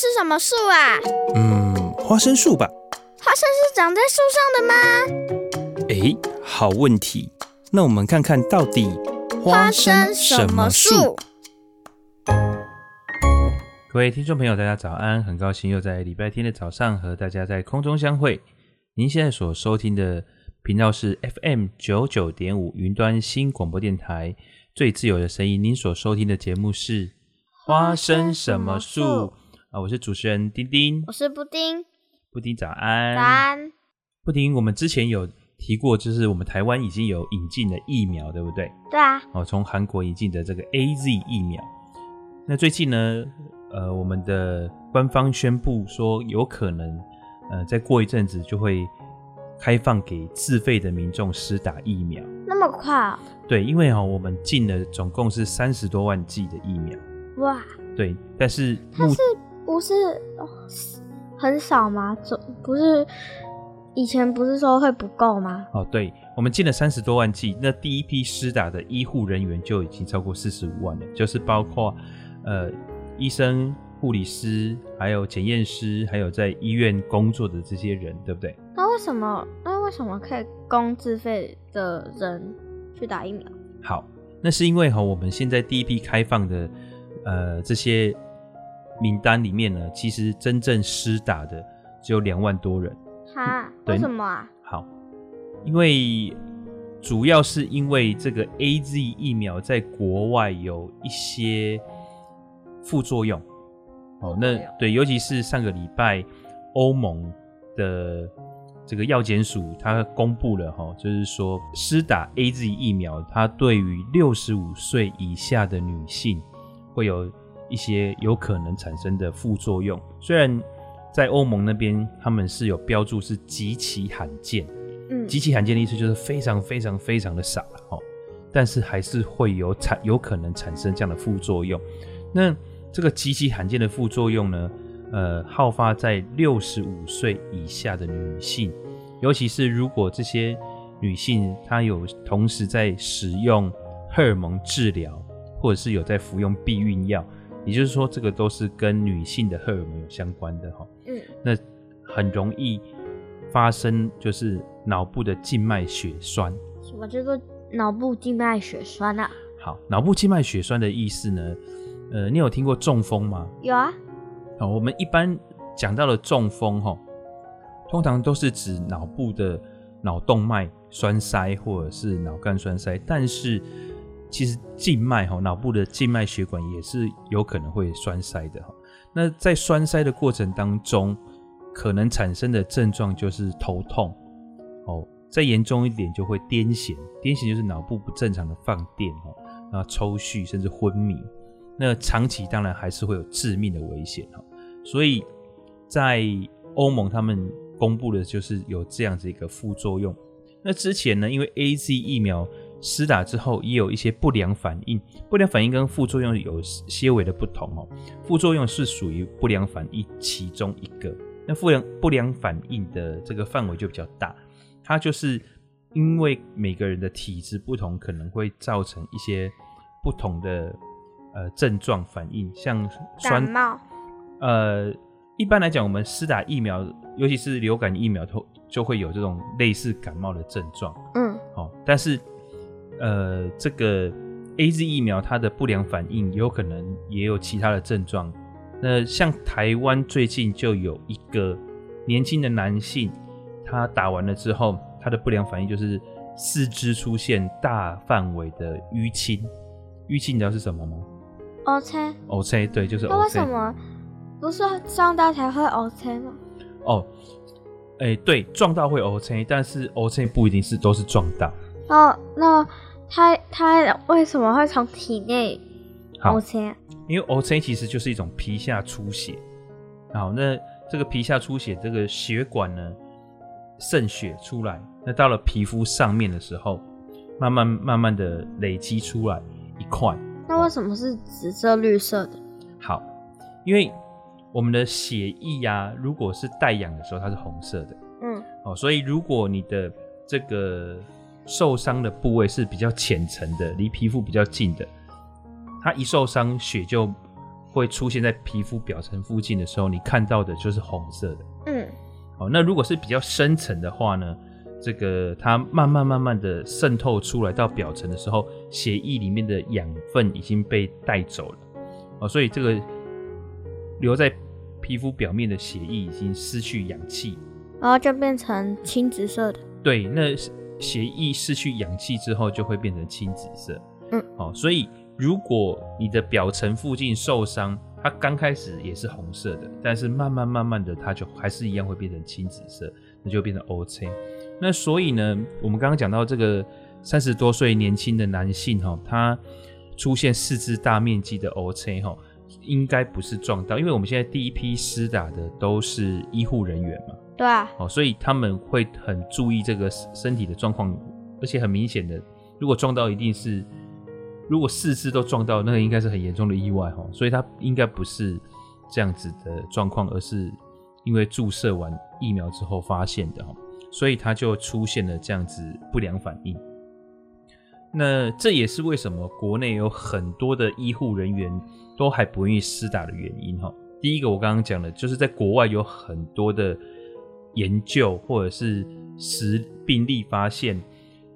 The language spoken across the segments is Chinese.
是什么树啊？嗯，花生树吧。花生是长在树上的吗？哎，好问题。那我们看看到底花生什么树？各位听众朋友，大家早安！很高兴又在礼拜天的早上和大家在空中相会。您现在所收听的频道是 FM 九九点五云端新广播电台，最自由的声音。您所收听的节目是花生什么树？啊，我是主持人丁丁，我是布丁。布丁早安，早安。布丁，我们之前有提过，就是我们台湾已经有引进的疫苗，对不对？对啊。哦，从韩国引进的这个 AZ 疫苗。那最近呢，呃，我们的官方宣布说，有可能，呃，再过一阵子就会开放给自费的民众施打疫苗。那么快啊？对，因为哈、哦，我们进了总共是三十多万剂的疫苗。哇。对，但是它是。不是很少吗？总不是以前不是说会不够吗？哦，对，我们进了三十多万剂，那第一批施打的医护人员就已经超过四十五万了，就是包括呃医生、护理师，还有检验师，还有在医院工作的这些人，对不对？那为什么？那为什么可以供自费的人去打疫苗？好，那是因为哈，我们现在第一批开放的呃这些。名单里面呢，其实真正施打的只有两万多人。哈？为什么啊？好，因为主要是因为这个 AZ 疫苗在国外有一些副作用。哦，那对，尤其是上个礼拜欧盟的这个药检署，它公布了哈，就是说施打 AZ 疫苗，它对于六十五岁以下的女性会有。一些有可能产生的副作用，虽然在欧盟那边他们是有标注是极其罕见，嗯，极其罕见的意思就是非常非常非常的少了哦，但是还是会有产有可能产生这样的副作用。那这个极其罕见的副作用呢，呃，好发在六十五岁以下的女性，尤其是如果这些女性她有同时在使用荷尔蒙治疗，或者是有在服用避孕药。也就是说，这个都是跟女性的荷尔蒙有相关的哈。嗯，那很容易发生就是脑部的静脉血栓。什么叫做脑部静脉血栓啊？好，脑部静脉血栓的意思呢？呃，你有听过中风吗？有啊。好，我们一般讲到了中风哈，通常都是指脑部的脑动脉栓塞或者是脑干栓塞，但是。其实静脉哈，脑部的静脉血管也是有可能会栓塞的哈。那在栓塞的过程当中，可能产生的症状就是头痛哦，再严重一点就会癫痫，癫痫就是脑部不正常的放电哈，那抽搐甚至昏迷。那长期当然还是会有致命的危险哈。所以在欧盟他们公布的就是有这样子一个副作用。那之前呢，因为 AZ 疫苗。施打之后也有一些不良反应，不良反应跟副作用有些微的不同哦。副作用是属于不良反应其中一个，那不良不良反应的这个范围就比较大，它就是因为每个人的体质不同，可能会造成一些不同的呃症状反应，像酸感冒。呃，一般来讲，我们施打疫苗，尤其是流感疫苗，都就会有这种类似感冒的症状。嗯，好、哦，但是。呃，这个 AZ 疫苗它的不良反应有可能也有其他的症状。那像台湾最近就有一个年轻的男性，他打完了之后，他的不良反应就是四肢出现大范围的淤青。淤青你知道是什么吗？OK，OK，对，就是。那为什么不是撞到才会 OK 吗？哦，哎、欸，对，撞到会 OK，但是 OK 不一定是都是撞到。哦，那。它它为什么会从体内凹陷？因为凹陷其实就是一种皮下出血。好，那这个皮下出血，这个血管呢渗血出来，那到了皮肤上面的时候，慢慢慢慢的累积出来一块。那为什么是紫色绿色的？好，因为我们的血液呀、啊，如果是带氧的时候，它是红色的。嗯。哦，所以如果你的这个。受伤的部位是比较浅层的，离皮肤比较近的。它一受伤，血就会出现在皮肤表层附近的时候，你看到的就是红色的。嗯，好，那如果是比较深层的话呢，这个它慢慢慢慢的渗透出来到表层的时候，血液里面的养分已经被带走了，哦，所以这个留在皮肤表面的血液已经失去氧气，然后就变成青紫色的。对，那血液失去氧气之后就会变成青紫色。嗯，好，所以如果你的表层附近受伤，它刚开始也是红色的，但是慢慢慢慢的，它就还是一样会变成青紫色，那就变成 O.C。那所以呢，我们刚刚讲到这个三十多岁年轻的男性哈，他出现四肢大面积的 O.C 哈，应该不是撞到，因为我们现在第一批施打的都是医护人员嘛，对啊，哦，所以他们会很注意这个身体的状况，而且很明显的，如果撞到一定是。如果四肢都撞到，那个应该是很严重的意外哈，所以他应该不是这样子的状况，而是因为注射完疫苗之后发现的哈，所以他就出现了这样子不良反应。那这也是为什么国内有很多的医护人员都还不愿意施打的原因哈。第一个我刚刚讲的，就是在国外有很多的研究或者是实病例发现，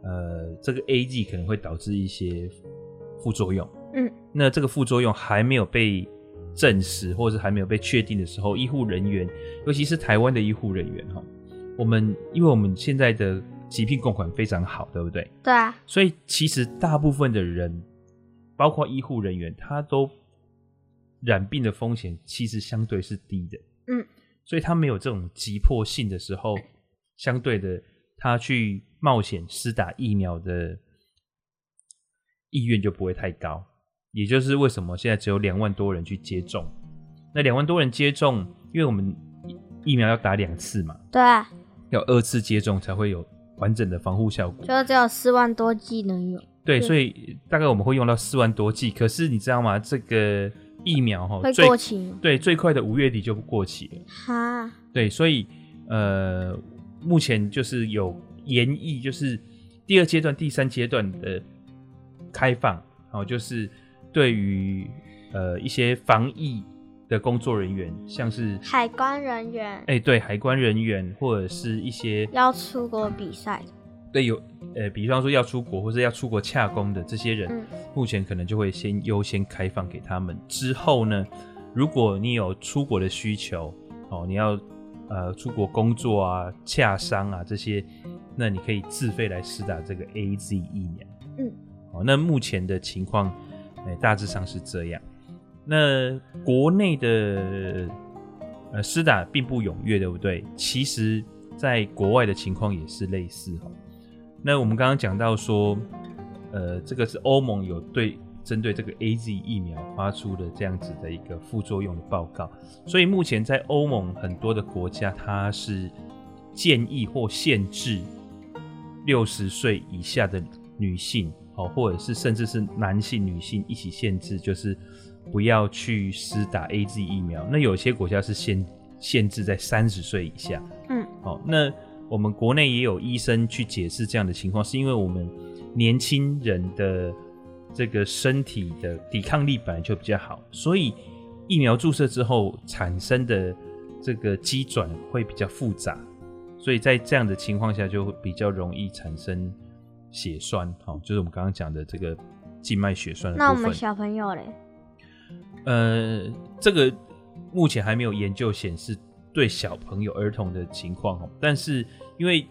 呃，这个 A G 可能会导致一些。副作用，嗯，那这个副作用还没有被证实，或者是还没有被确定的时候，医护人员，尤其是台湾的医护人员哈，我们因为我们现在的疾病共管非常好，对不对？对啊，所以其实大部分的人，包括医护人员，他都染病的风险其实相对是低的，嗯，所以他没有这种急迫性的时候，相对的，他去冒险施打疫苗的。意愿就不会太高，也就是为什么现在只有两万多人去接种。那两万多人接种，因为我们疫苗要打两次嘛，对啊，要二次接种才会有完整的防护效果。就只有四万多剂能用。对，所以大概我们会用到四万多剂。可是你知道吗？这个疫苗哈会过期，对，最快的五月底就过期了。哈，对，所以呃，目前就是有研议，就是第二阶段、第三阶段的。开放，哦，就是对于呃一些防疫的工作人员，像是海关人员，哎、欸，对，海关人员或者是一些要出国比赛，对，有呃，比方说要出国或者要出国洽工的这些人，嗯，目前可能就会先优先开放给他们。之后呢，如果你有出国的需求，哦，你要呃出国工作啊、洽商啊这些，那你可以自费来施打这个 AZ 疫苗，嗯。哦那目前的情况，哎，大致上是这样。那国内的呃施打并不踊跃，对不对？其实，在国外的情况也是类似哈。那我们刚刚讲到说，呃，这个是欧盟有对针对这个 AZ 疫苗发出的这样子的一个副作用的报告，所以目前在欧盟很多的国家，它是建议或限制六十岁以下的女性。哦，或者是甚至是男性、女性一起限制，就是不要去施打 AZ 疫苗。那有些国家是限限制在三十岁以下。嗯，好，那我们国内也有医生去解释这样的情况，是因为我们年轻人的这个身体的抵抗力本来就比较好，所以疫苗注射之后产生的这个机转会比较复杂，所以在这样的情况下就会比较容易产生。血栓，好，就是我们刚刚讲的这个静脉血栓。那我们小朋友嘞？呃，这个目前还没有研究显示对小朋友、儿童的情况，但是因为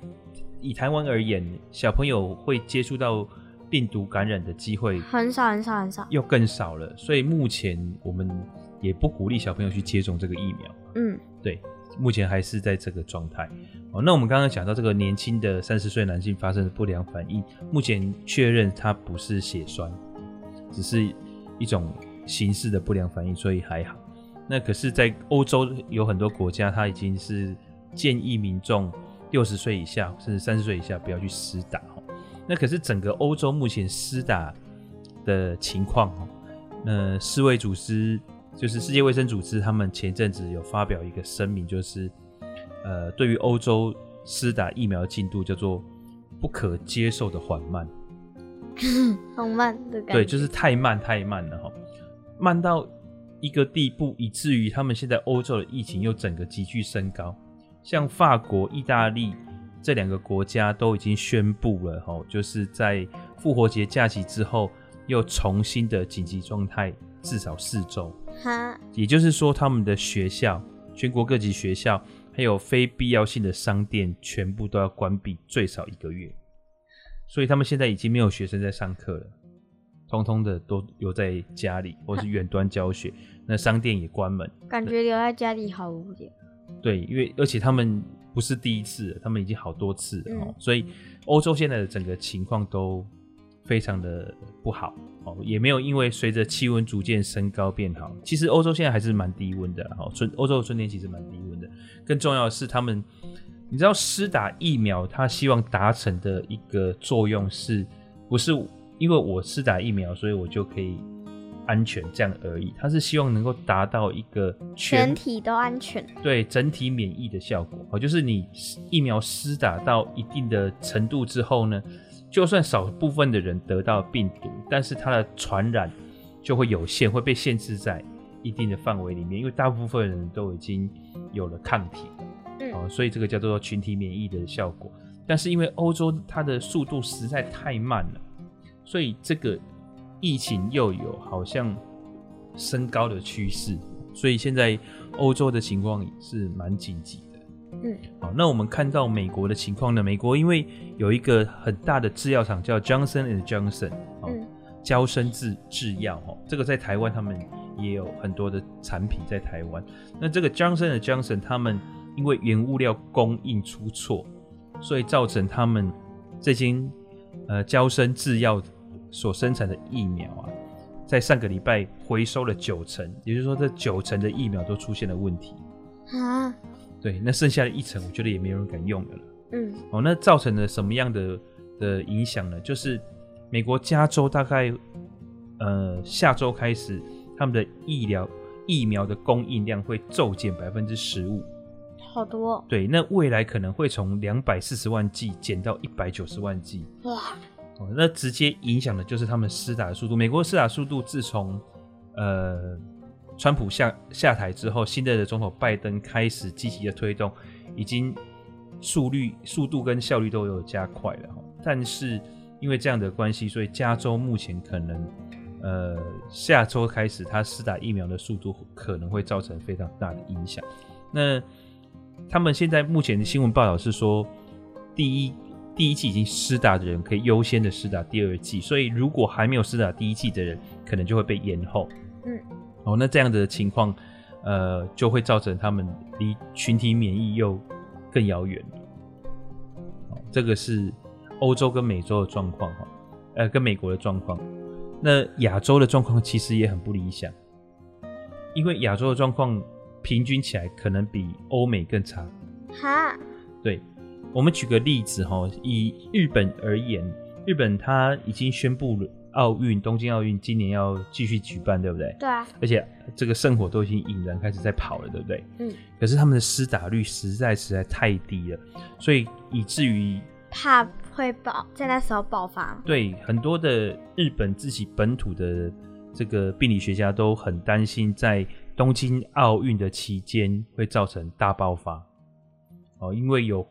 以台湾而言，小朋友会接触到病毒感染的机会很少、很少、很少，又更少了，所以目前我们也不鼓励小朋友去接种这个疫苗。嗯，对。目前还是在这个状态。哦，那我们刚刚讲到这个年轻的三十岁男性发生的不良反应，目前确认他不是血栓，只是一种形式的不良反应，所以还好。那可是，在欧洲有很多国家，他已经是建议民众六十岁以下，甚至三十岁以下不要去施打。那可是整个欧洲目前施打的情况，那世卫组织。就是世界卫生组织，他们前阵子有发表一个声明，就是呃，对于欧洲施打疫苗的进度叫做不可接受的缓慢，很慢的感觉。对，就是太慢太慢了哈，慢到一个地步，以至于他们现在欧洲的疫情又整个急剧升高。像法国、意大利这两个国家都已经宣布了，吼，就是在复活节假期之后又重新的紧急状态，至少四周。哈，也就是说，他们的学校，全国各级学校，还有非必要性的商店，全部都要关闭最少一个月。所以他们现在已经没有学生在上课了。通通的都留在家里，或是远端教学。那商店也关门，感觉留在家里好无聊。对，因为而且他们不是第一次，他们已经好多次了哦。嗯、所以欧洲现在的整个情况都非常的不好哦，也没有因为随着气温逐渐升高变好。其实欧洲现在还是蛮低温的哦，春欧洲的春天其实蛮低温的。更重要的是，他们你知道施打疫苗，他希望达成的一个作用是不是？因为我施打疫苗，所以我就可以安全，这样而已。他是希望能够达到一个全，全体都安全，对整体免疫的效果。哦，就是你疫苗施打到一定的程度之后呢，就算少部分的人得到病毒，但是它的传染就会有限，会被限制在一定的范围里面。因为大部分人都已经有了抗体，嗯，哦，所以这个叫做群体免疫的效果。但是因为欧洲它的速度实在太慢了。所以这个疫情又有好像升高的趋势，所以现在欧洲的情况是蛮紧急的。嗯，好，那我们看到美国的情况呢？美国因为有一个很大的制药厂叫 Johnson and Johnson，哦，娇生制制药，哦，这个在台湾他们也有很多的产品在台湾。那这个 Johnson and Johnson 他们因为原物料供应出错，所以造成他们这间呃娇生制药。所生产的疫苗啊，在上个礼拜回收了九成，也就是说，这九成的疫苗都出现了问题啊。对，那剩下的一成，我觉得也没有人敢用的了。嗯，哦，那造成了什么样的的影响呢？就是美国加州大概呃下周开始，他们的医疗疫苗的供应量会骤减百分之十五，好多。对，那未来可能会从两百四十万剂减到一百九十万剂。哇！哦，那直接影响的就是他们施打的速度。美国施打速度自从呃川普下下台之后，新任的总统拜登开始积极的推动，已经速率、速度跟效率都有加快了。但是因为这样的关系，所以加州目前可能呃下周开始，他施打疫苗的速度可能会造成非常大的影响。那他们现在目前的新闻报道是说，第一。第一季已经施打的人可以优先的施打第二季，所以如果还没有施打第一季的人，可能就会被延后。嗯，哦，那这样的情况，呃，就会造成他们离群体免疫又更遥远。哦，这个是欧洲跟美洲的状况哈，呃，跟美国的状况。那亚洲的状况其实也很不理想，因为亚洲的状况平均起来可能比欧美更差。哈，对。我们举个例子哈，以日本而言，日本它已经宣布了奥运，东京奥运今年要继续举办，对不对？对啊。而且这个圣火都已经引燃，开始在跑了，对不对？嗯。可是他们的施打率实在实在太低了，所以以至于怕会爆，在那时候爆发。对，很多的日本自己本土的这个病理学家都很担心，在东京奥运的期间会造成大爆发。哦，因为有。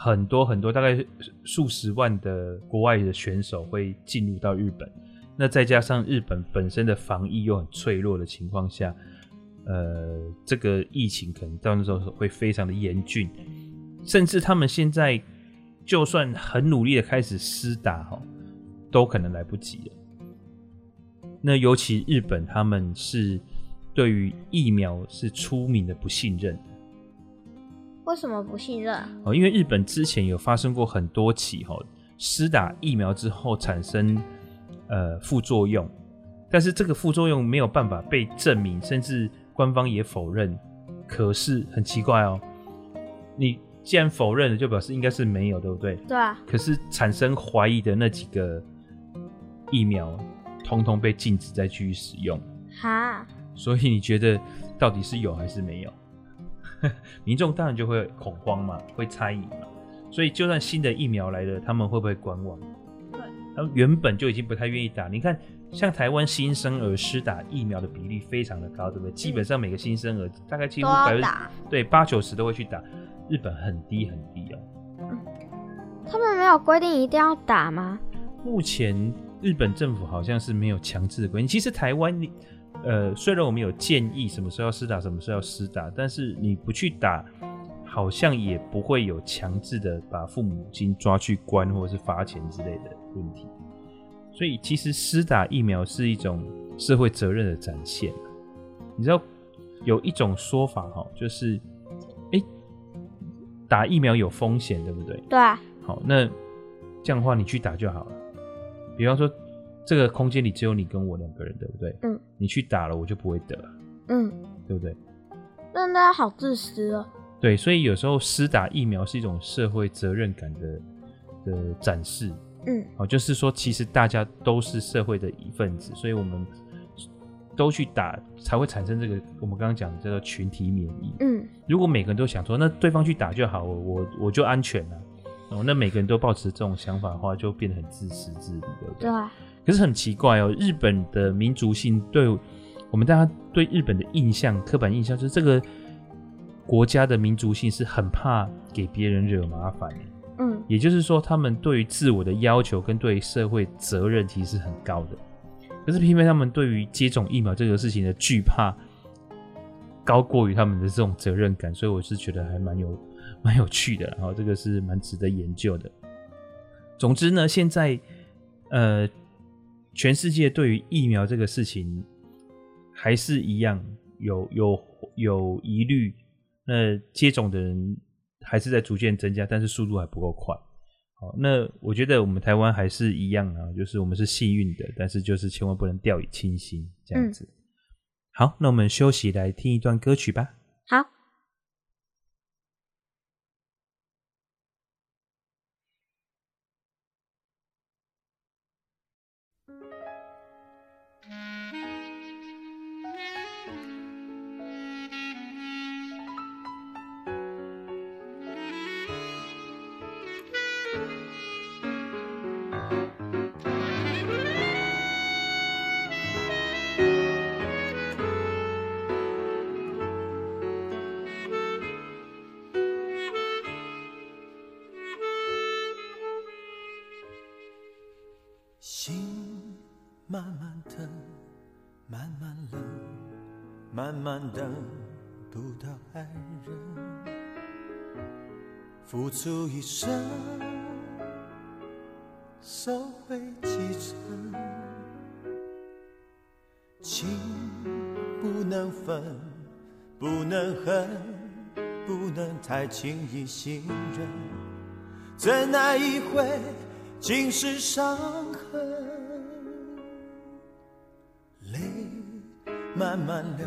很多很多，大概数十万的国外的选手会进入到日本，那再加上日本本身的防疫又很脆弱的情况下，呃，这个疫情可能到那时候会非常的严峻，甚至他们现在就算很努力的开始施打哈，都可能来不及了。那尤其日本，他们是对于疫苗是出名的不信任。为什么不信任？哦，因为日本之前有发生过很多起哈，施打疫苗之后产生呃副作用，但是这个副作用没有办法被证明，甚至官方也否认。可是很奇怪哦，你既然否认了，就表示应该是没有，对不对？对啊。可是产生怀疑的那几个疫苗，通通被禁止再继续使用。哈。所以你觉得到底是有还是没有？民众当然就会恐慌嘛，会猜疑嘛，所以就算新的疫苗来了，他们会不会观望？对，他们原本就已经不太愿意打。你看，像台湾新生儿施打疫苗的比例非常的高，对不对？基本上每个新生儿大概几乎百分之对八九十都会去打。日本很低很低哦。嗯，他们没有规定一定要打吗？目前日本政府好像是没有强制的规定。其实台湾，呃，虽然我们有建议什么时候要施打，什么时候要施打，但是你不去打。好像也不会有强制的把父母亲抓去关或者是罚钱之类的问题，所以其实施打疫苗是一种社会责任的展现。你知道有一种说法哈，就是哎，打疫苗有风险，对不对？对。好，那这样的话你去打就好了。比方说，这个空间里只有你跟我两个人，对不对？嗯。你去打了，我就不会得。嗯。对不对？那大家好自私哦。对，所以有时候施打疫苗是一种社会责任感的的展示，嗯，哦，就是说其实大家都是社会的一份子，所以我们都去打才会产生这个我们刚刚讲的叫做群体免疫，嗯，如果每个人都想说那对方去打就好，我我就安全了，哦，那每个人都抱持这种想法的话，就变得很自私自利，对不对？对。可是很奇怪哦，日本的民族性对我们大家对日本的印象，刻板印象就是这个。国家的民族性是很怕给别人惹麻烦的，嗯，也就是说，他们对于自我的要求跟对社会责任其实是很高的，可是偏偏他们对于接种疫苗这个事情的惧怕高过于他们的这种责任感，所以我是觉得还蛮有 蛮有趣的，然后这个是蛮值得研究的。总之呢，现在呃，全世界对于疫苗这个事情还是一样有有有疑虑。那接种的人还是在逐渐增加，但是速度还不够快。好，那我觉得我们台湾还是一样啊，就是我们是幸运的，但是就是千万不能掉以轻心这样子。嗯。好，那我们休息来听一段歌曲吧。好。等不到爱人，付出一生，收回几成，情不能分，不能恨，不能太轻易信任，怎奈一回尽是伤痕，泪慢慢流。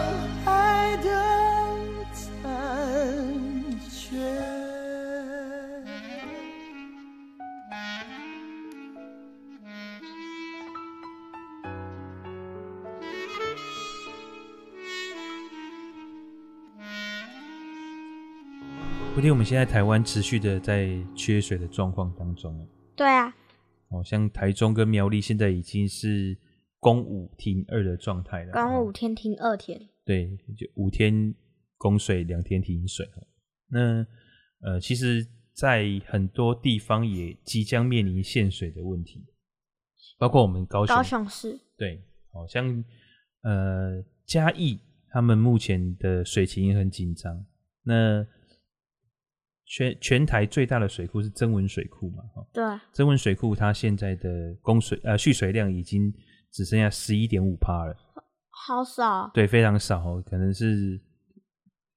不听，我们现在台湾持续的在缺水的状况当中。对啊，哦，像台中跟苗栗现在已经是供五停二的状态了。供五天停二天。对，就五天供水，两天停水。那呃，其实，在很多地方也即将面临限水的问题，包括我们高雄。高雄市。对，好像呃嘉义，他们目前的水情也很紧张。那全全台最大的水库是曾文水库嘛？哈，对，曾文水库它现在的供水呃蓄水量已经只剩下十一点五趴了，好少。对，非常少哦，可能是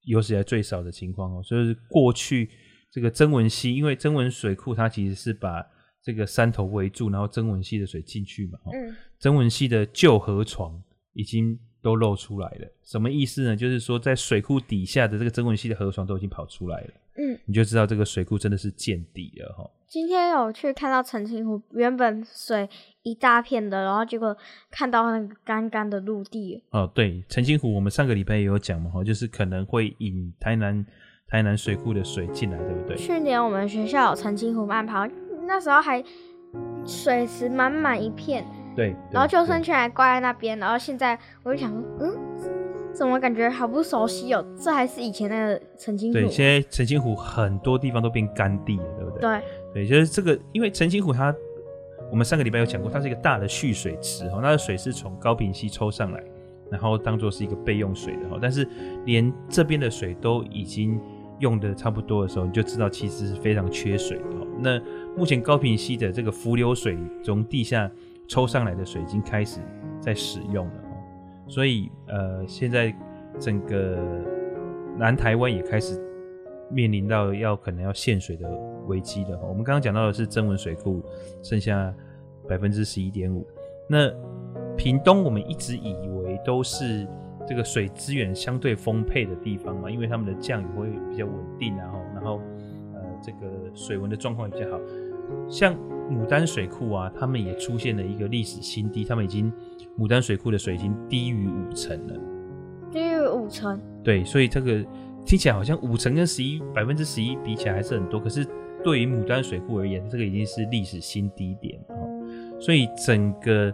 有史以来最少的情况哦。所以过去这个曾文溪，因为曾文水库它其实是把这个山头围住，然后曾文溪的水进去嘛。嗯，曾文溪的旧河床已经都露出来了，什么意思呢？就是说在水库底下的这个曾文溪的河床都已经跑出来了。嗯，你就知道这个水库真的是见底了哈。今天有去看到澄清湖，原本水一大片的，然后结果看到那个干干的陆地。哦，对，澄清湖我们上个礼拜也有讲嘛，哈，就是可能会引台南台南水库的水进来，对不对？去年我们学校有澄清湖慢跑，那时候还水池满满一片，对，对然后救生圈还挂在那边，然后现在我就想说，嗯。怎么感觉好不熟悉哦？这还是以前那个澄清湖。对，现在澄清湖很多地方都变干地了，对不对？对，对，就是这个，因为澄清湖它，我们上个礼拜有讲过，它是一个大的蓄水池哈，那个水是从高屏溪抽上来，然后当做是一个备用水的哈。但是连这边的水都已经用的差不多的时候，你就知道其实是非常缺水的哦。那目前高屏溪的这个伏流水从地下抽上来的水已经开始在使用了。所以，呃，现在整个南台湾也开始面临到要可能要限水的危机了。我们刚刚讲到的是增文水库剩下百分之十一点五，那屏东我们一直以为都是这个水资源相对丰沛的地方嘛，因为他们的降雨会比较稳定，然后，然后呃，这个水文的状况比较好，像。牡丹水库啊，他们也出现了一个历史新低，他们已经牡丹水库的水已经低于五成了，低于五成。对，所以这个听起来好像五成跟十一百分之十一比起来还是很多，可是对于牡丹水库而言，这个已经是历史新低点哦。所以整个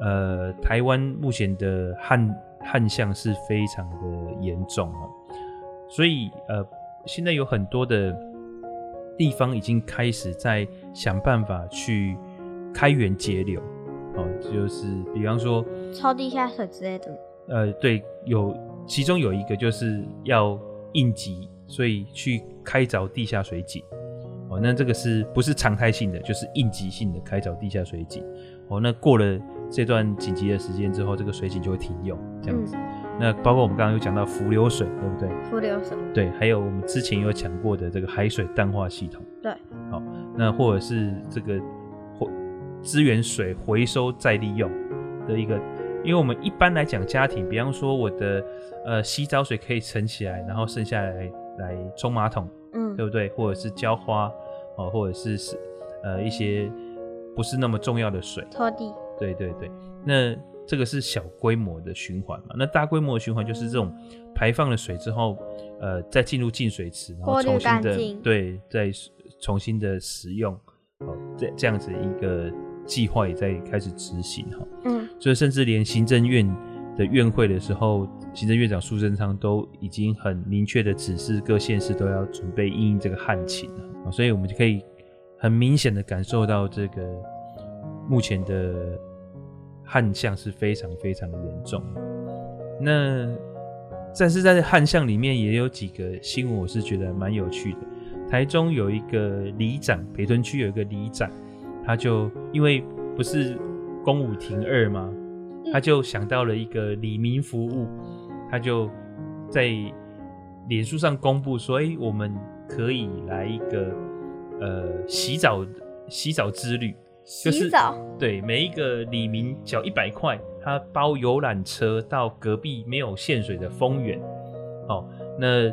呃台湾目前的旱旱象是非常的严重哦，所以呃现在有很多的。地方已经开始在想办法去开源节流，哦，就是比方说抽地下水之类的。呃，对，有其中有一个就是要应急，所以去开凿地下水井，哦，那这个是不是常态性的，就是应急性的开凿地下水井。哦，那过了这段紧急的时间之后，这个水井就会停用，这样子。嗯、那包括我们刚刚有讲到浮流水，对不对？浮流水。对，还有我们之前有讲过的这个海水淡化系统。对。好，那或者是这个资源水回收再利用的一个，因为我们一般来讲家庭，比方说我的呃洗澡水可以盛起来，然后剩下来来冲马桶，嗯，对不对？或者是浇花，哦，或者是是呃一些。不是那么重要的水，拖地。对对对，那这个是小规模的循环嘛？那大规模的循环就是这种排放了水之后，呃，再进入净水池，然后重新的对，再重新的使用，哦，这这样子一个计划也在开始执行哈。嗯，所以甚至连行政院的院会的时候，行政院长苏贞昌都已经很明确的指示各县市都要准备因应这个旱情了，所以我们就可以。很明显的感受到这个目前的旱象是非常非常的严重。那但是在旱象里面也有几个新闻，我是觉得蛮有趣的。台中有一个里长，北屯区有一个里长，他就因为不是公五停二吗？他就想到了一个李民服务，他就在脸书上公布说：“哎，我们可以来一个。”呃，洗澡洗澡之旅，就是洗澡对每一个里民缴一百块，他包游览车到隔壁没有限水的丰原，哦，那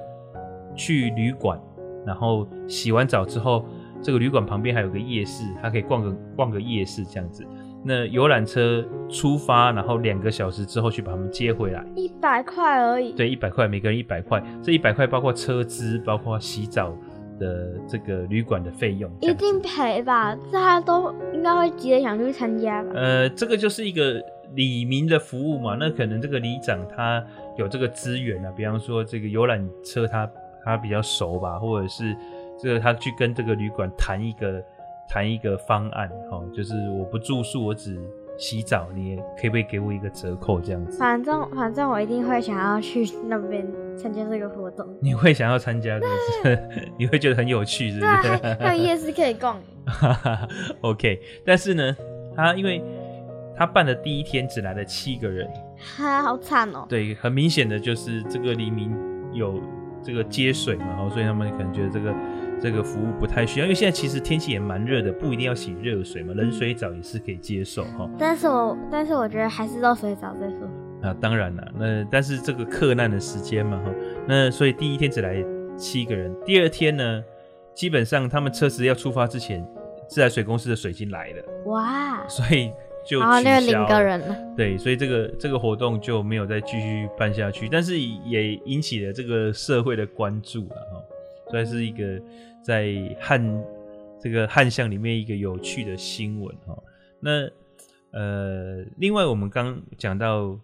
去旅馆，然后洗完澡之后，这个旅馆旁边还有个夜市，他可以逛个逛个夜市这样子。那游览车出发，然后两个小时之后去把他们接回来，一百块而已。对，一百块，每个人一百块，这一百块包括车资，包括洗澡。的这个旅馆的费用一定赔吧？这他都应该会急着想去参加吧？呃，这个就是一个李明的服务嘛。那可能这个里长他有这个资源啊，比方说这个游览车他他比较熟吧，或者是这个他去跟这个旅馆谈一个谈一个方案，哈，就是我不住宿，我只洗澡，你也可以不可以给我一个折扣这样子？反正反正我一定会想要去那边。参加这个活动，你会想要参加是不是？你会觉得很有趣，是不是？还有夜市可以逛。OK，但是呢，他因为他办的第一天只来了七个人，哈，好惨哦。对，很明显的就是这个黎明有这个接水嘛，然后所以他们可能觉得这个这个服务不太需要，因为现在其实天气也蛮热的，不一定要洗热水嘛，冷水澡也是可以接受哈。但是我但是我觉得还是热水澡再说。啊，当然了，那但是这个克难的时间嘛，哈，那所以第一天只来七个人，第二天呢，基本上他们车子要出发之前，自来水公司的水已经来了，哇，所以就取消了，然后就零个人了，对，所以这个这个活动就没有再继续办下去，但是也引起了这个社会的关注了，哈，所以是一个在汉这个汉巷里面一个有趣的新闻，哈，那呃，另外我们刚讲到。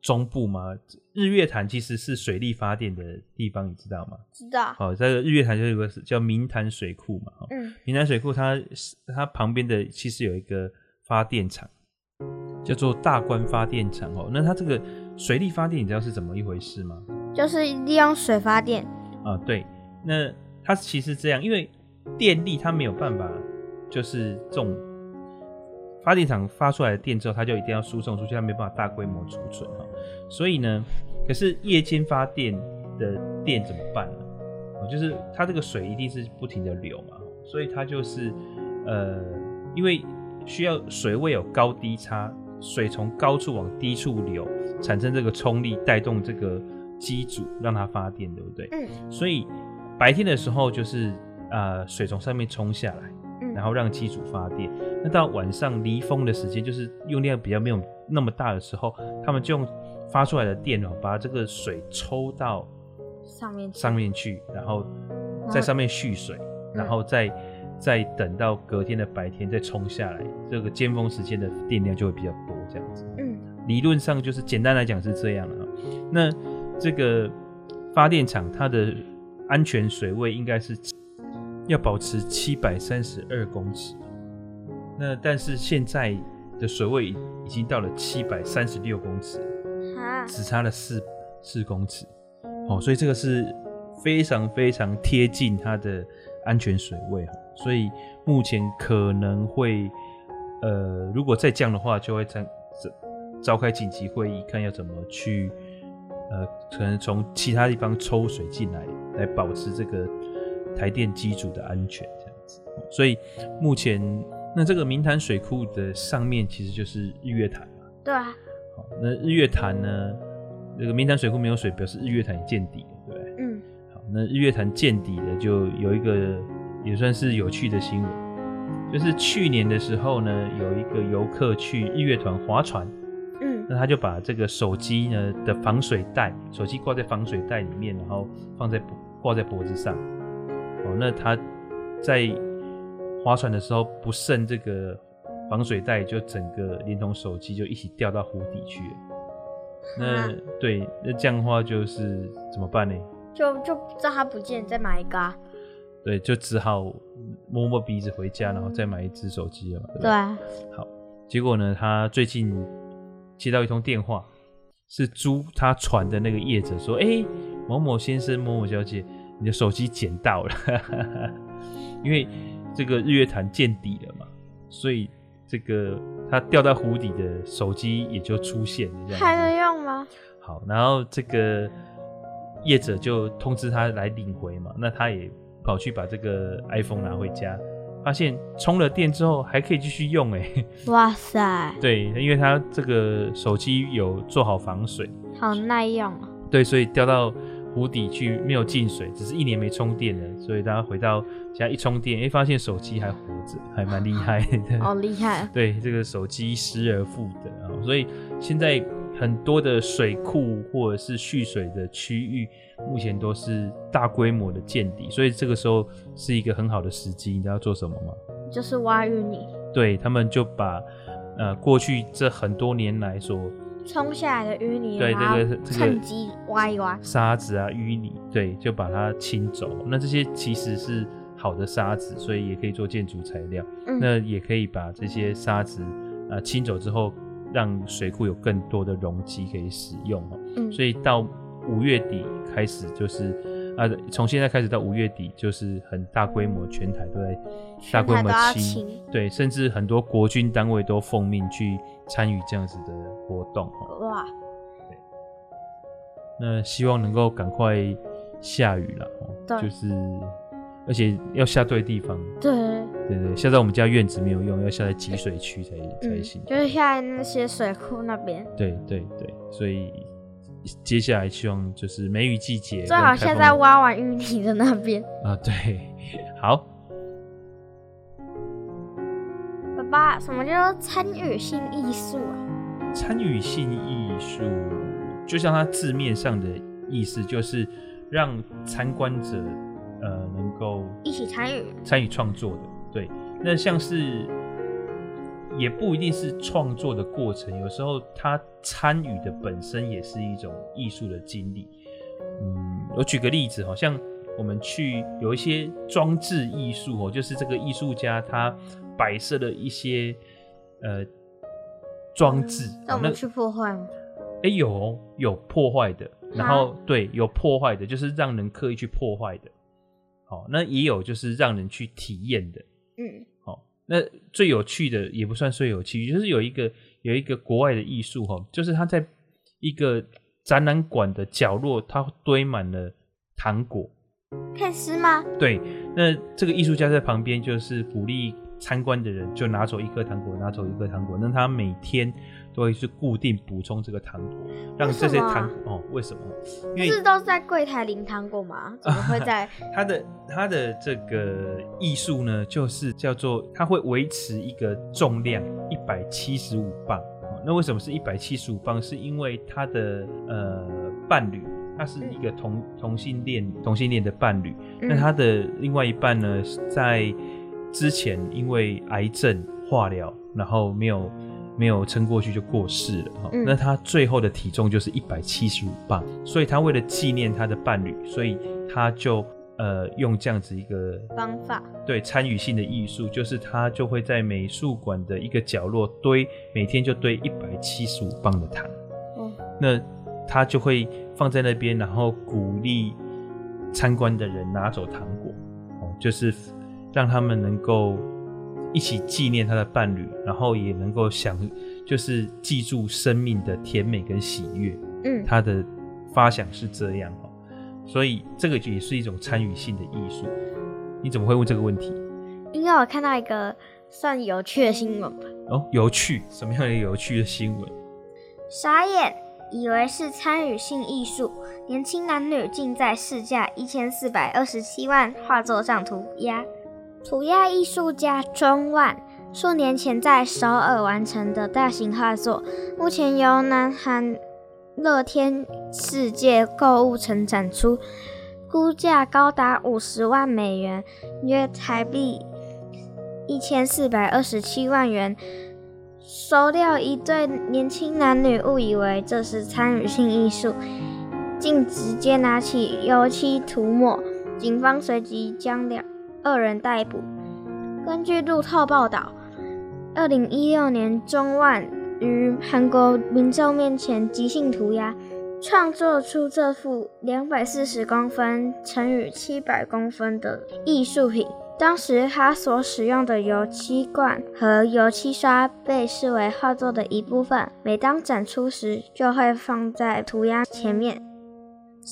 中部嘛，日月潭其实是水力发电的地方，你知道吗？知道。好，在日月潭就有个叫明潭水库嘛。嗯。明潭水库它它旁边的其实有一个发电厂，叫做大关发电厂哦。那它这个水力发电，你知道是怎么一回事吗？就是利用水发电。啊，对。那它其实这样，因为电力它没有办法，就是这种。发电厂发出来的电之后，它就一定要输送出去，它没办法大规模储存哈。所以呢，可是夜间发电的电怎么办呢？就是它这个水一定是不停的流嘛，所以它就是呃，因为需要水位有高低差，水从高处往低处流，产生这个冲力，带动这个机组让它发电，对不对？嗯。所以白天的时候就是呃，水从上面冲下来。然后让机组发电，那到晚上离峰的时间，就是用量比较没有那么大的时候，他们就用发出来的电哦，把这个水抽到上面上面去，然后在上面蓄水，然后再再等到隔天的白天再冲下来，这个尖峰时间的电量就会比较多，这样子。嗯，理论上就是简单来讲是这样啊。那这个发电厂它的安全水位应该是。要保持七百三十二公尺，那但是现在的水位已经到了七百三十六公尺，只差了四四公尺，哦，所以这个是非常非常贴近它的安全水位，所以目前可能会，呃，如果再降的话，就会召召开紧急会议，看要怎么去，呃，可能从其他地方抽水进来，来保持这个台电机组的安全，这样子。所以目前，那这个明潭水库的上面其实就是日月潭嘛。对啊。好，那日月潭呢？那个明潭水库没有水，表示日月潭也见底了，对不对？嗯。好，那日月潭见底了，就有一个也算是有趣的新闻，就是去年的时候呢，有一个游客去日月潭划船，嗯，那他就把这个手机呢的防水袋，手机挂在防水袋里面，然后放在挂在脖子上。哦，那他在划船的时候不慎这个防水袋就整个连同手机就一起掉到湖底去了。那对，那这样的话就是怎么办呢？就就让它不见，再买一个啊。对，就只好摸摸鼻子回家，然后再买一只手机了嘛。对，对啊。好，结果呢，他最近接到一通电话，是租他船的那个业者说：“哎、欸，某某先生、某某小姐，你的手机捡到了。”因为这个日月潭见底了嘛，所以。这个它掉到湖底的手机也就出现了，这样还能用吗？好，然后这个业者就通知他来领回嘛，那他也跑去把这个 iPhone 拿回家，发现充了电之后还可以继续用，哎，哇塞！对，因为他这个手机有做好防水，好耐用啊。对，所以掉到。湖底去没有进水，只是一年没充电了，所以大家回到家一充电，哎、欸，发现手机还活着，还蛮厉害的。好 厉害！对，这个手机失而复得啊，所以现在很多的水库或者是蓄水的区域，目前都是大规模的见底，所以这个时候是一个很好的时机。你知道做什么吗？就是挖淤泥。对，他们就把呃过去这很多年来所冲下来的淤泥，对，这个趁机挖一挖沙子啊，淤泥，对，就把它清走。那这些其实是好的沙子，所以也可以做建筑材料。嗯、那也可以把这些沙子啊清走之后，让水库有更多的容积可以使用。嗯，所以到五月底开始就是。啊，从现在开始到五月底，就是很大规模，全台都在大规模清，对，甚至很多国军单位都奉命去参与这样子的活动。哇，对，那希望能够赶快下雨了，对，就是而且要下对地方，对，对对，下在我们家院子没有用，要下在集水区才才行，就是下在那些水库那边，对对对，所以。接下来希望就是梅雨季节，最好现在挖完淤泥的那边 啊，对，好。爸爸，什么叫做参与性艺术啊？参与性艺术，就像它字面上的意思，就是让参观者呃能够一起参与参与创作的。对，那像是。也不一定是创作的过程，有时候他参与的本身也是一种艺术的经历。嗯，我举个例子，好像我们去有一些装置艺术哦，就是这个艺术家他摆设了一些呃装置，那我们去破坏吗？哎、欸，有有破坏的，然后对，有破坏的，就是让人刻意去破坏的。好，那也有就是让人去体验的。嗯。那最有趣的也不算最有趣，就是有一个有一个国外的艺术哈，就是他在一个展览馆的角落，他堆满了糖果，看诗吗？对，那这个艺术家在旁边就是鼓励参观的人就拿走一颗糖果，拿走一颗糖果，那他每天。都会是固定补充这个糖果，让这些糖果哦，为什么？因为是都是在柜台领糖果吗？怎么会在？他的他的这个艺术呢，就是叫做他会维持一个重量一百七十五磅。那为什么是一百七十五磅？是因为他的呃伴侣，他是一个同同性恋同性恋的伴侣。那他的另外一半呢，在之前因为癌症化疗，然后没有。没有撑过去就过世了哈，嗯、那他最后的体重就是一百七十五磅，所以他为了纪念他的伴侣，所以他就呃用这样子一个方法，对参与性的艺术，就是他就会在美术馆的一个角落堆，每天就堆一百七十五磅的糖，嗯，那他就会放在那边，然后鼓励参观的人拿走糖果，哦，就是让他们能够一起纪念他的伴侣，然后也能够想，就是记住生命的甜美跟喜悦。嗯，他的发想是这样哦，所以这个也是一种参与性的艺术。你怎么会问这个问题？因为我看到一个算有趣的新闻吧。哦，有趣？什么样的有趣的新闻？傻眼，以为是参与性艺术，年轻男女竟在市价一千四百二十七万画作上涂鸦。涂鸦艺术家钟万数年前在首尔完成的大型画作，目前由南韩乐天世界购物城展出。估价高达五十万美元，约台币一千四百二十七万元。收掉一对年轻男女误以为这是参与性艺术，竟直接拿起油漆涂抹。警方随即将两二人逮捕。根据路透报道，二零一六年，钟万于韩国民众面前即兴涂鸦。创作出这幅两百四十公分乘以七百公分的艺术品。当时他所使用的油漆罐和油漆刷被视为画作的一部分，每当展出时就会放在涂鸦前面。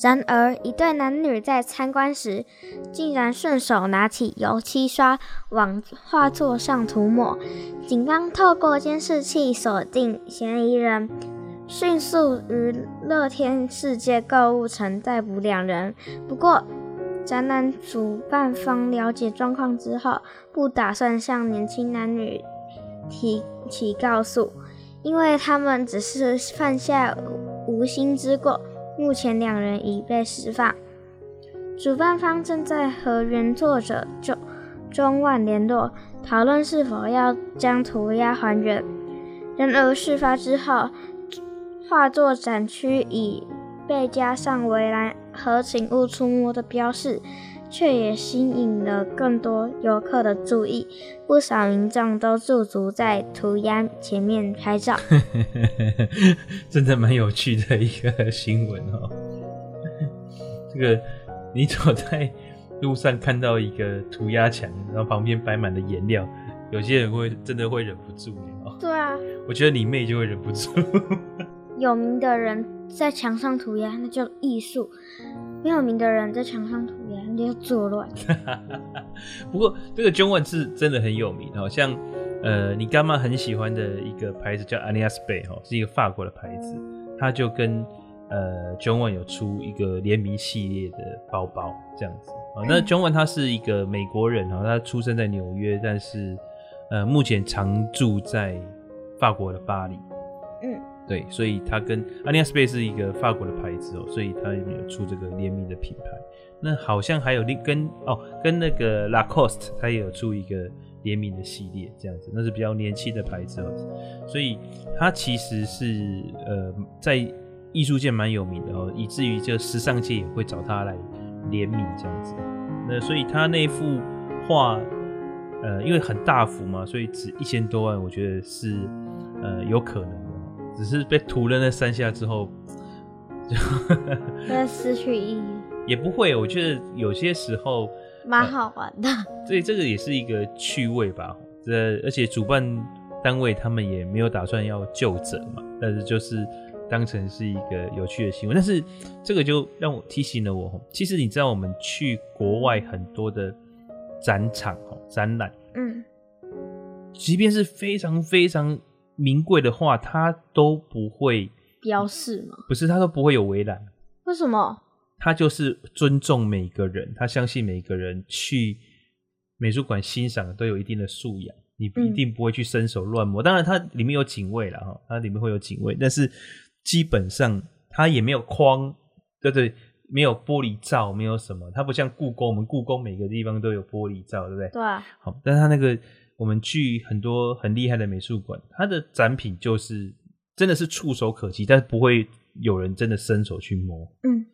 然而，一对男女在参观时，竟然顺手拿起油漆刷往画作上涂抹。警方透过监视器锁定嫌疑人。迅速于乐天世界购物城逮捕两人。不过，展览主办方了解状况之后，不打算向年轻男女提起告诉，因为他们只是犯下无心之过。目前两人已被释放。主办方正在和原作者中中万联络，讨论是否要将涂鸦还原。然而事发之后，画作展区已被加上围栏和“请勿触摸”的标示，却也吸引了更多游客的注意。不少民众都驻足在涂鸦前面拍照，真的蛮有趣的一个新闻哦。这个你走在路上看到一个涂鸦墙，然后旁边摆满了颜料，有些人会真的会忍不住哦。对啊，我觉得你妹就会忍不住。有名的人在墙上涂鸦，那叫艺术；没有名的人在墙上涂鸦，你要作乱。不过这个 Jungwon 是真的很有名，好像呃，你干妈很喜欢的一个牌子叫 Alliance Bay 哈，是一个法国的牌子，他就跟呃 Jungwon 有出一个联名系列的包包这样子。好，那 Jungwon 他是一个美国人哈，他出生在纽约，但是呃目前常住在法国的巴黎。对，所以他跟 Alliance 是一个法国的牌子哦，所以他也有出这个联名的品牌。那好像还有另跟哦，跟那个 Lacoste，他也有出一个联名的系列，这样子，那是比较年轻的牌子哦。所以他其实是呃在艺术界蛮有名的哦，以至于这时尚界也会找他来联名这样子。那所以他那幅画，呃，因为很大幅嘛，所以值一千多万，我觉得是呃有可能。只是被涂了那三下之后，就 失去意义。也不会，我觉得有些时候蛮好玩的。所以这个也是一个趣味吧。这而且主办单位他们也没有打算要就责嘛，但是就是当成是一个有趣的新闻。但是这个就让我提醒了我，其实你知道我们去国外很多的展场展览，嗯，即便是非常非常。名贵的画，它都不会标示吗？不是，它都不会有围栏。为什么？他就是尊重每个人，他相信每个人去美术馆欣赏都有一定的素养，你不一定不会去伸手乱摸。嗯、当然，它里面有警卫了哈，它里面会有警卫，但是基本上它也没有框，对对，没有玻璃罩，没有什么。它不像故宫，我们故宫每个地方都有玻璃罩，对不对？对啊。好，但是它那个。我们去很多很厉害的美术馆，它的展品就是真的是触手可及，但是不会有人真的伸手去摸。嗯，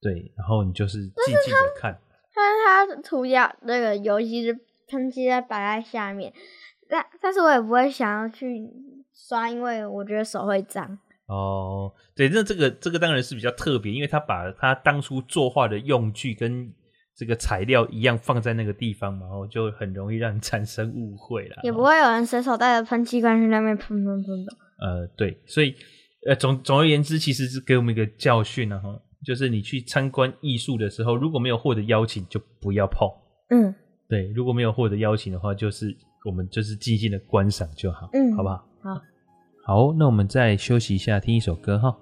对，然后你就是静静的看。但是它涂鸦那个油漆是喷漆在摆在下面，但但是我也不会想要去刷，因为我觉得手会脏。哦，对，那这个这个当然是比较特别，因为他把他当初作画的用具跟这个材料一样放在那个地方嘛，然后就很容易让你产生误会了。也不会有人随手带着喷气罐去那边喷喷喷的。呃，对，所以呃总总而言之，其实是给我们一个教训啊，哈，就是你去参观艺术的时候，如果没有获得邀请，就不要碰。嗯，对，如果没有获得邀请的话，就是我们就是静静的观赏就好，嗯，好不好？好，好，那我们再休息一下，听一首歌哈。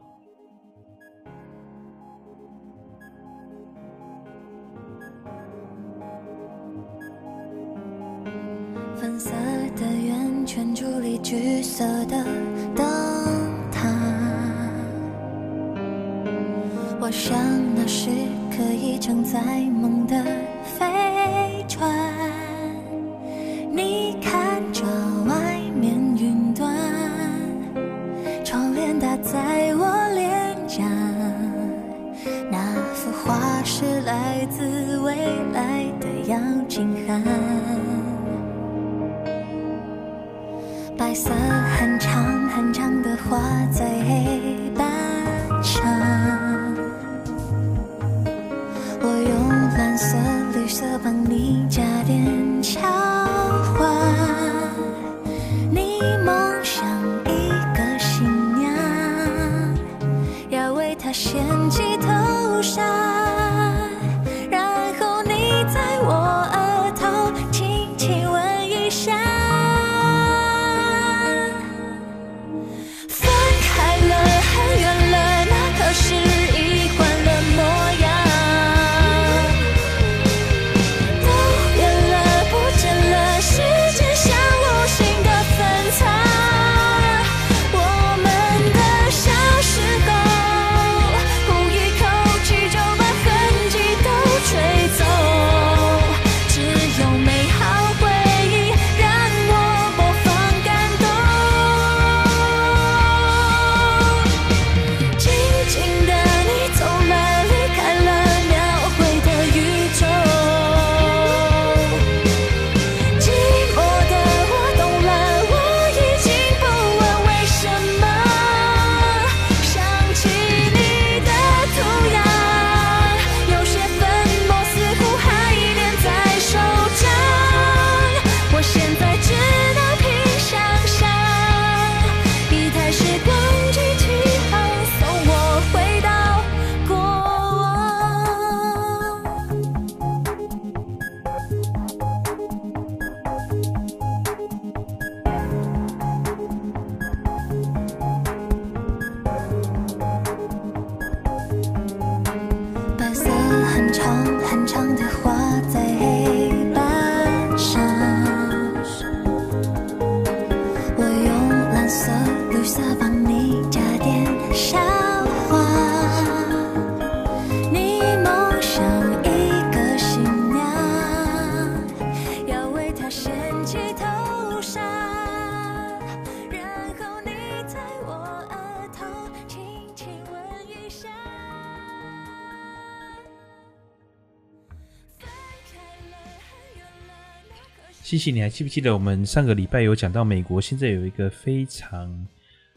西西，你还记不记得我们上个礼拜有讲到美国现在有一个非常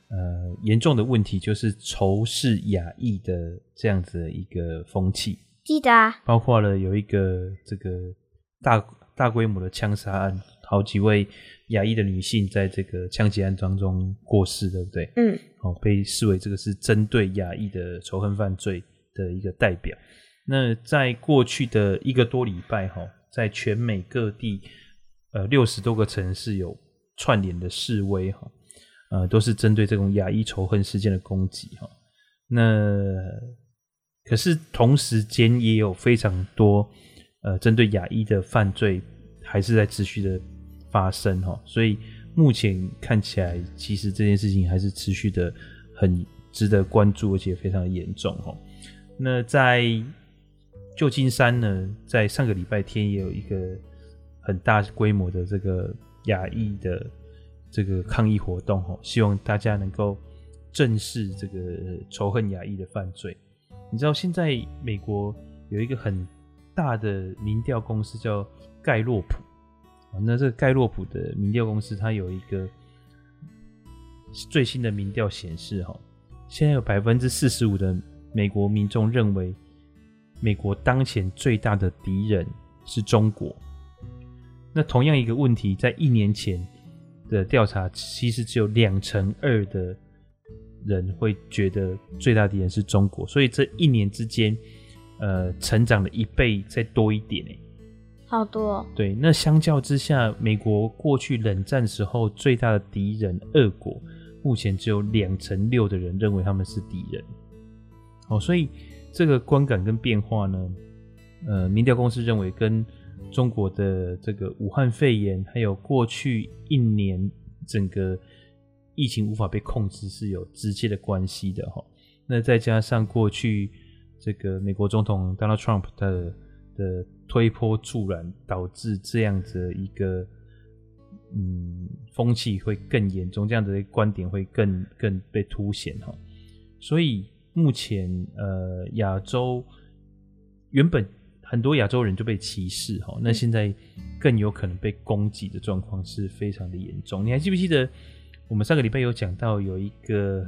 呃严重的问题，就是仇视亚裔的这样子的一个风气，记得啊，包括了有一个这个大大规模的枪杀案，好几位亚裔的女性在这个枪击案当中过世，对不对？嗯，哦，被视为这个是针对亚裔的仇恨犯罪的一个代表。那在过去的一个多礼拜，哈，在全美各地。呃，六十多个城市有串联的示威哈，呃，都是针对这种亚裔仇恨事件的攻击哈。那可是同时间也有非常多呃针对亚裔的犯罪还是在持续的发生哈，所以目前看起来，其实这件事情还是持续的很值得关注，而且非常的严重哈。那在旧金山呢，在上个礼拜天也有一个。很大规模的这个亚裔的这个抗议活动，哈，希望大家能够正视这个仇恨亚裔的犯罪。你知道现在美国有一个很大的民调公司叫盖洛普，那这个盖洛普的民调公司，它有一个最新的民调显示，哈，现在有百分之四十五的美国民众认为美国当前最大的敌人是中国。那同样一个问题，在一年前的调查，其实只有两成二的人会觉得最大敌人是中国，所以这一年之间，呃，成长了一倍再多一点诶。好多哦。对，那相较之下，美国过去冷战时候最大的敌人俄国，目前只有两成六的人认为他们是敌人。哦，所以这个观感跟变化呢，呃，民调公司认为跟中国的这个武汉肺炎，还有过去一年整个疫情无法被控制是有直接的关系的哈。那再加上过去这个美国总统 Donald Trump 的的推波助澜，导致这样子一个嗯风气会更严重，这样子的观点会更更被凸显哈。所以目前呃亚洲原本。很多亚洲人就被歧视哈，那现在更有可能被攻击的状况是非常的严重。你还记不记得我们上个礼拜有讲到有一个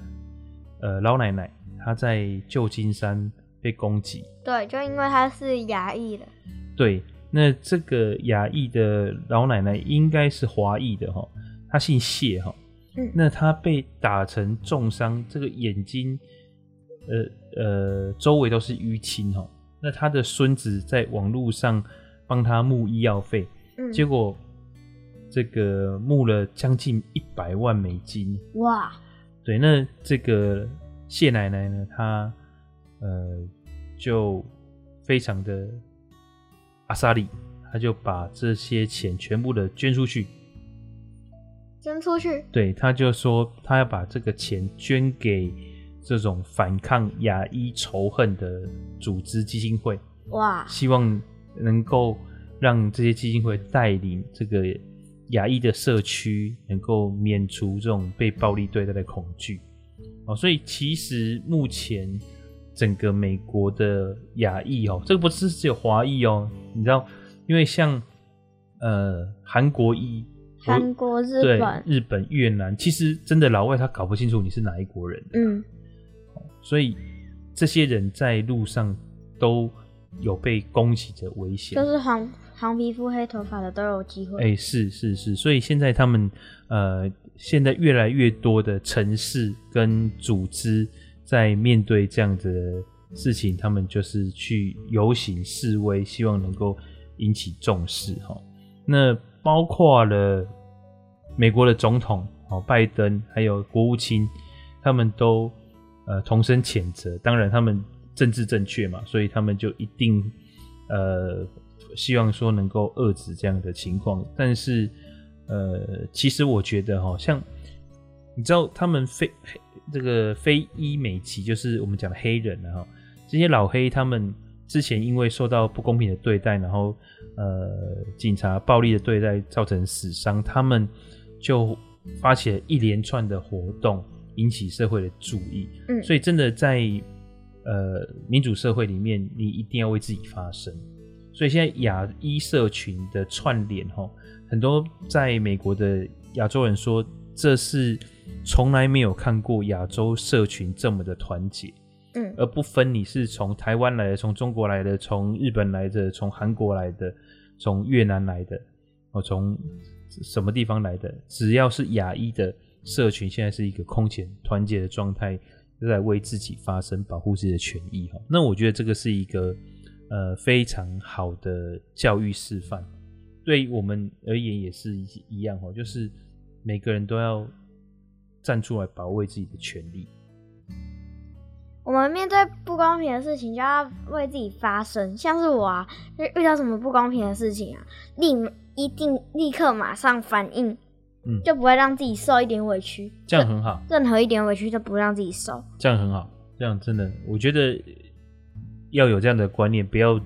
呃老奶奶，她在旧金山被攻击？对，就因为她是亚裔的。对，那这个亚裔的老奶奶应该是华裔的哈，她姓谢哈。嗯。那她被打成重伤，这个眼睛呃呃周围都是淤青哈。那他的孙子在网络上帮他募医药费，嗯，结果这个募了将近一百万美金。哇！对，那这个谢奶奶呢，她呃就非常的阿萨里，她就把这些钱全部的捐出去，捐出去。对，她就说她要把这个钱捐给。这种反抗亚裔仇恨的组织基金会，哇，希望能够让这些基金会带领这个亚裔的社区能够免除这种被暴力对待的恐惧。哦，所以其实目前整个美国的亚裔哦，这个不是只有华裔哦，你知道，因为像呃韩国裔、韩国、日本、日本、越南，其实真的老外他搞不清楚你是哪一国人，嗯。所以这些人在路上都有被攻击的危险，就是黄黄皮肤黑头发的都有机会。哎、欸，是是是，所以现在他们呃，现在越来越多的城市跟组织在面对这样子的事情，他们就是去游行示威，希望能够引起重视哈。那包括了美国的总统哦，拜登，还有国务卿，他们都。呃，同声谴责，当然他们政治正确嘛，所以他们就一定呃希望说能够遏制这样的情况。但是呃，其实我觉得哈，像你知道他们非这个非裔美籍，就是我们讲的黑人哈，这些老黑他们之前因为受到不公平的对待，然后呃警察暴力的对待造成死伤，他们就发起了一连串的活动。引起社会的注意，嗯，所以真的在呃民主社会里面，你一定要为自己发声。所以现在亚裔社群的串联，哈，很多在美国的亚洲人说，这是从来没有看过亚洲社群这么的团结，嗯，而不分你是从台湾来的、从中国来的、从日本来的、从韩国来的、从越南来的，哦，从什么地方来的，只要是亚裔的。社群现在是一个空前团结的状态，都在为自己发声，保护自己的权益哈。那我觉得这个是一个呃非常好的教育示范，对我们而言也是一样哈，就是每个人都要站出来保卫自己的权利。我们面对不公平的事情，就要为自己发声。像是我啊，遇到什么不公平的事情啊，立一定立刻马上反应。嗯，就不会让自己受一点委屈，这样很好。任何一点委屈都不会让自己受，这样很好。这样真的，我觉得要有这样的观念，不要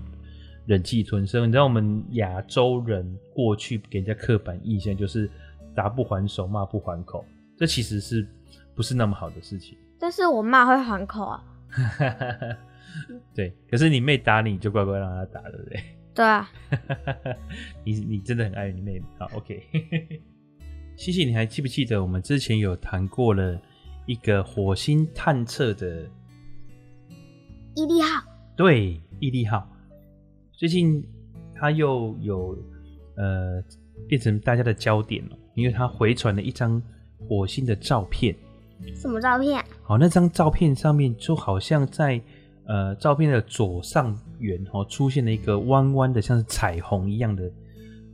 忍气吞声。你知道，我们亚洲人过去给人家刻板印象就是打不还手，骂不还口，这其实是不是那么好的事情？但是我骂会还口啊。对，可是你妹打你，就乖乖让她打，对不对？对啊。你你真的很爱你妹妹。好，OK。西西，你还记不记得我们之前有谈过了一个火星探测的毅力号？对，毅力号，最近它又有呃变成大家的焦点了，因为它回传了一张火星的照片。什么照片？好，那张照片上面就好像在呃照片的左上缘哦，出现了一个弯弯的像是彩虹一样的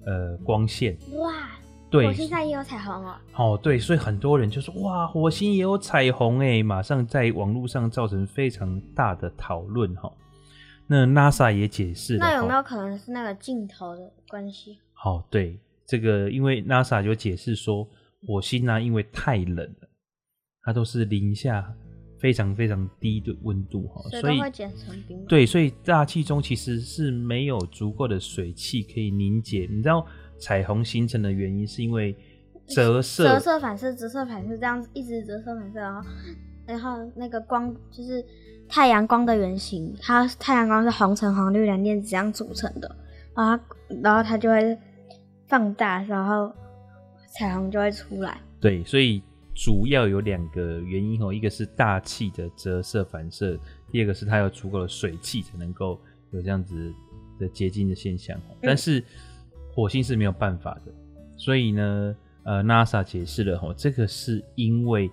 呃光线。哇！对，火星上也有彩虹哦。哦，对，所以很多人就说哇，火星也有彩虹哎，马上在网络上造成非常大的讨论哈。那 NASA 也解释了，那有没有可能是那个镜头的关系？好，对，这个因为 NASA 就解释说，火星呢、啊、因为太冷了，它都是零下非常非常低的温度哈，所以会结成冰。对，所以大气中其实是没有足够的水汽可以凝结，你知道。彩虹形成的原因是因为折射、折射反射、折射反射这样子一直折射反射，然后然后那个光就是太阳光的原型，它太阳光是红橙黄绿蓝靛紫这样组成的，然后然后它就会放大，然后彩虹就会出来。对，所以主要有两个原因哦，一个是大气的折射反射，第二个是它有足够的水汽才能够有这样子的结晶的现象。但是。嗯火星是没有办法的，所以呢，呃，NASA 解释了吼，这个是因为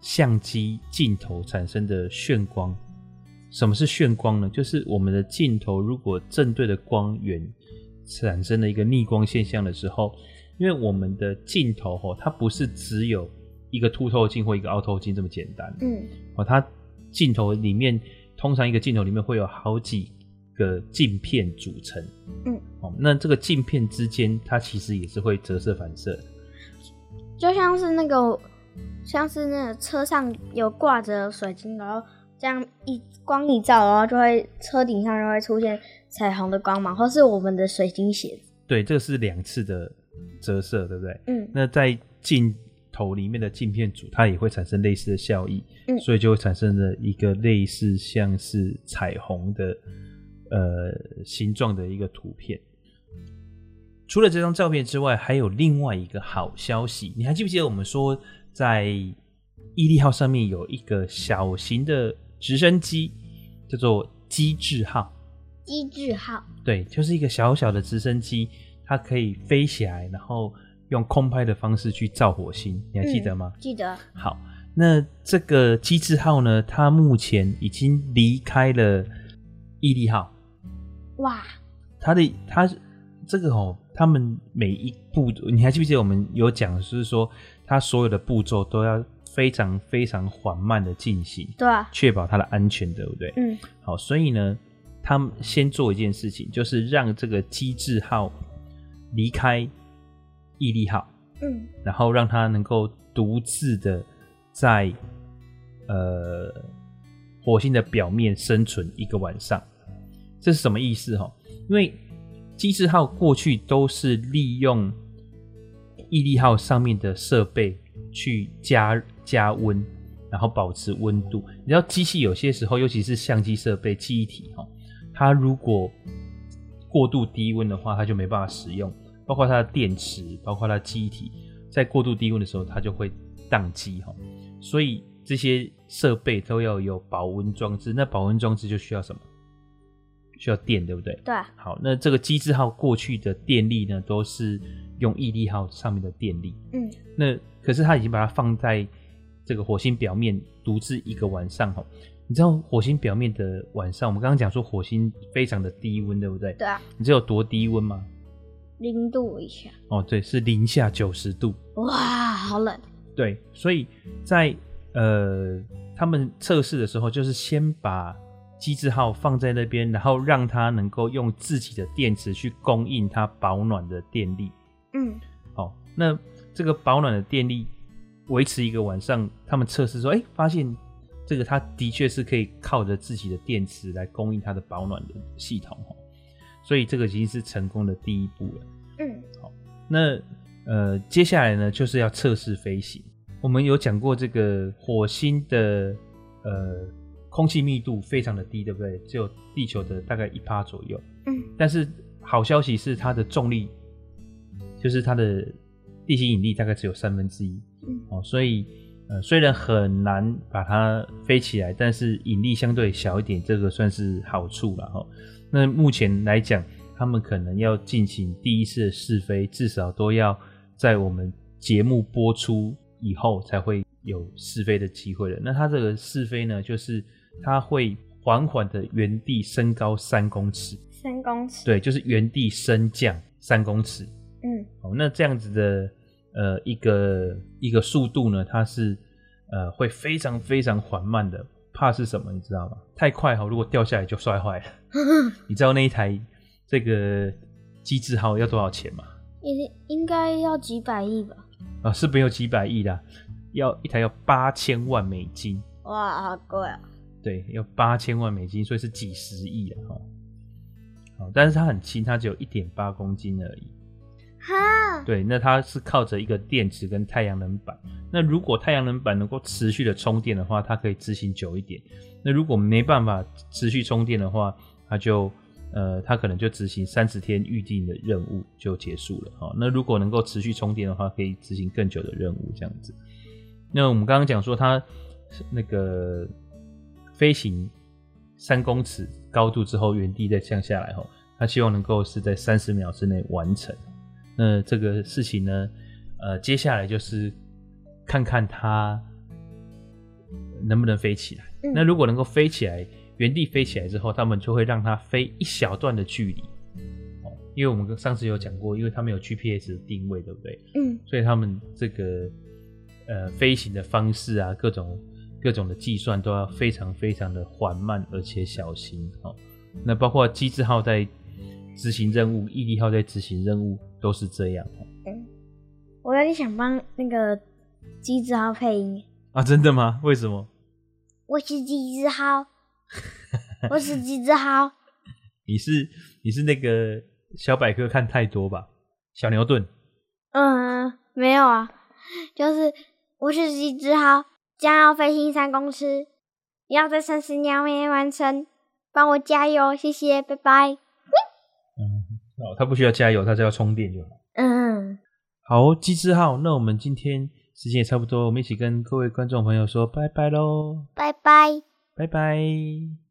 相机镜头产生的眩光。什么是眩光呢？就是我们的镜头如果正对的光源产生了一个逆光现象的时候，因为我们的镜头吼，它不是只有一个凸透镜或一个凹透镜这么简单，嗯，哦，它镜头里面通常一个镜头里面会有好几个镜片组成，嗯，哦，那这个镜片之间，它其实也是会折射反射，就像是那个，像是那个车上有挂着水晶，然后这样一光一照，然后就会车顶上就会出现彩虹的光芒，或是我们的水晶鞋。对，这是两次的折射，对不对？嗯，那在镜头里面的镜片组，它也会产生类似的效益，嗯，所以就会产生了一个类似像是彩虹的。呃，形状的一个图片。除了这张照片之外，还有另外一个好消息。你还记不记得我们说，在毅力号上面有一个小型的直升机，叫做机智号。机智号，对，就是一个小小的直升机，它可以飞起来，然后用空拍的方式去照火星。你还记得吗？嗯，记得。好，那这个机智号呢，它目前已经离开了毅力号。哇，他的他这个哦，他们每一步，你还记不记得我们有讲，就是说他所有的步骤都要非常非常缓慢的进行，对啊，确保它的安全，对不对？嗯，好，所以呢，他们先做一件事情，就是让这个机智号离开毅力号，嗯，然后让它能够独自的在呃火星的表面生存一个晚上。这是什么意思哈？因为机智号过去都是利用毅力号上面的设备去加加温，然后保持温度。你知道机器有些时候，尤其是相机设备、记忆体哈，它如果过度低温的话，它就没办法使用。包括它的电池，包括它的记忆体，在过度低温的时候，它就会宕机哈。所以这些设备都要有保温装置。那保温装置就需要什么？需要电，对不对？对。好，那这个机智号过去的电力呢，都是用毅力号上面的电力。嗯。那可是它已经把它放在这个火星表面，独自一个晚上。哈，你知道火星表面的晚上，我们刚刚讲说火星非常的低温，对不对？对啊。你知道有多低温吗？零度以下。哦，对，是零下九十度。哇，好冷。对，所以在呃他们测试的时候，就是先把。机制号放在那边，然后让它能够用自己的电池去供应它保暖的电力。嗯，好，那这个保暖的电力维持一个晚上，他们测试说，哎、欸，发现这个它的确是可以靠着自己的电池来供应它的保暖的系统。所以这个已经是成功的第一步了。嗯，好，那呃，接下来呢，就是要测试飞行。我们有讲过这个火星的呃。空气密度非常的低，对不对？只有地球的大概一趴左右。嗯，但是好消息是它的重力，就是它的地心引力大概只有三分之一。嗯，哦，所以呃，虽然很难把它飞起来，但是引力相对小一点，这个算是好处了哈。那目前来讲，他们可能要进行第一次的试飞，至少都要在我们节目播出以后才会有试飞的机会了。那它这个试飞呢，就是它会缓缓的原地升高三公尺，三公尺，对，就是原地升降三公尺。嗯，好，那这样子的呃一个一个速度呢，它是呃会非常非常缓慢的，怕是什么你知道吗？太快哈，如果掉下来就摔坏了。你知道那一台这个机智号要多少钱吗？应应该要几百亿吧？啊，是没有几百亿的，要一台要八千万美金。哇，好贵啊！对，要八千万美金，所以是几十亿了哈。好，但是它很轻，它只有一点八公斤而已。哈，对，那它是靠着一个电池跟太阳能板。那如果太阳能板能够持续的充电的话，它可以执行久一点。那如果没办法持续充电的话，它就呃，它可能就执行三十天预定的任务就结束了。好，那如果能够持续充电的话，可以执行更久的任务这样子。那我们刚刚讲说它那个飞行三公尺高度之后原地再降下来后，他希望能够是在三十秒之内完成。那这个事情呢，呃，接下来就是看看他能不能飞起来。嗯、那如果能够飞起来，原地飞起来之后，他们就会让它飞一小段的距离。哦，因为我们上次有讲过，因为他们有 GPS 定位，对不对？嗯。所以他们这个呃飞行的方式啊，各种各种的计算都要非常非常的缓慢而且小心。哦，那包括机智号在执行任务，毅力号在执行任务。都是这样。嗯，我有点想帮那个机智号配音啊！真的吗？为什么？我是机智号，我是机智号。你是你是那个小百科看太多吧？小牛顿。嗯，没有啊，就是我是机智号，将要飞行三公尺，要在三十秒内完成，帮我加油，谢谢，拜拜。嗯哦，他不需要加油，他只要充电就好。嗯，好，机智号，那我们今天时间也差不多，我们一起跟各位观众朋友说拜拜喽，拜拜，拜拜。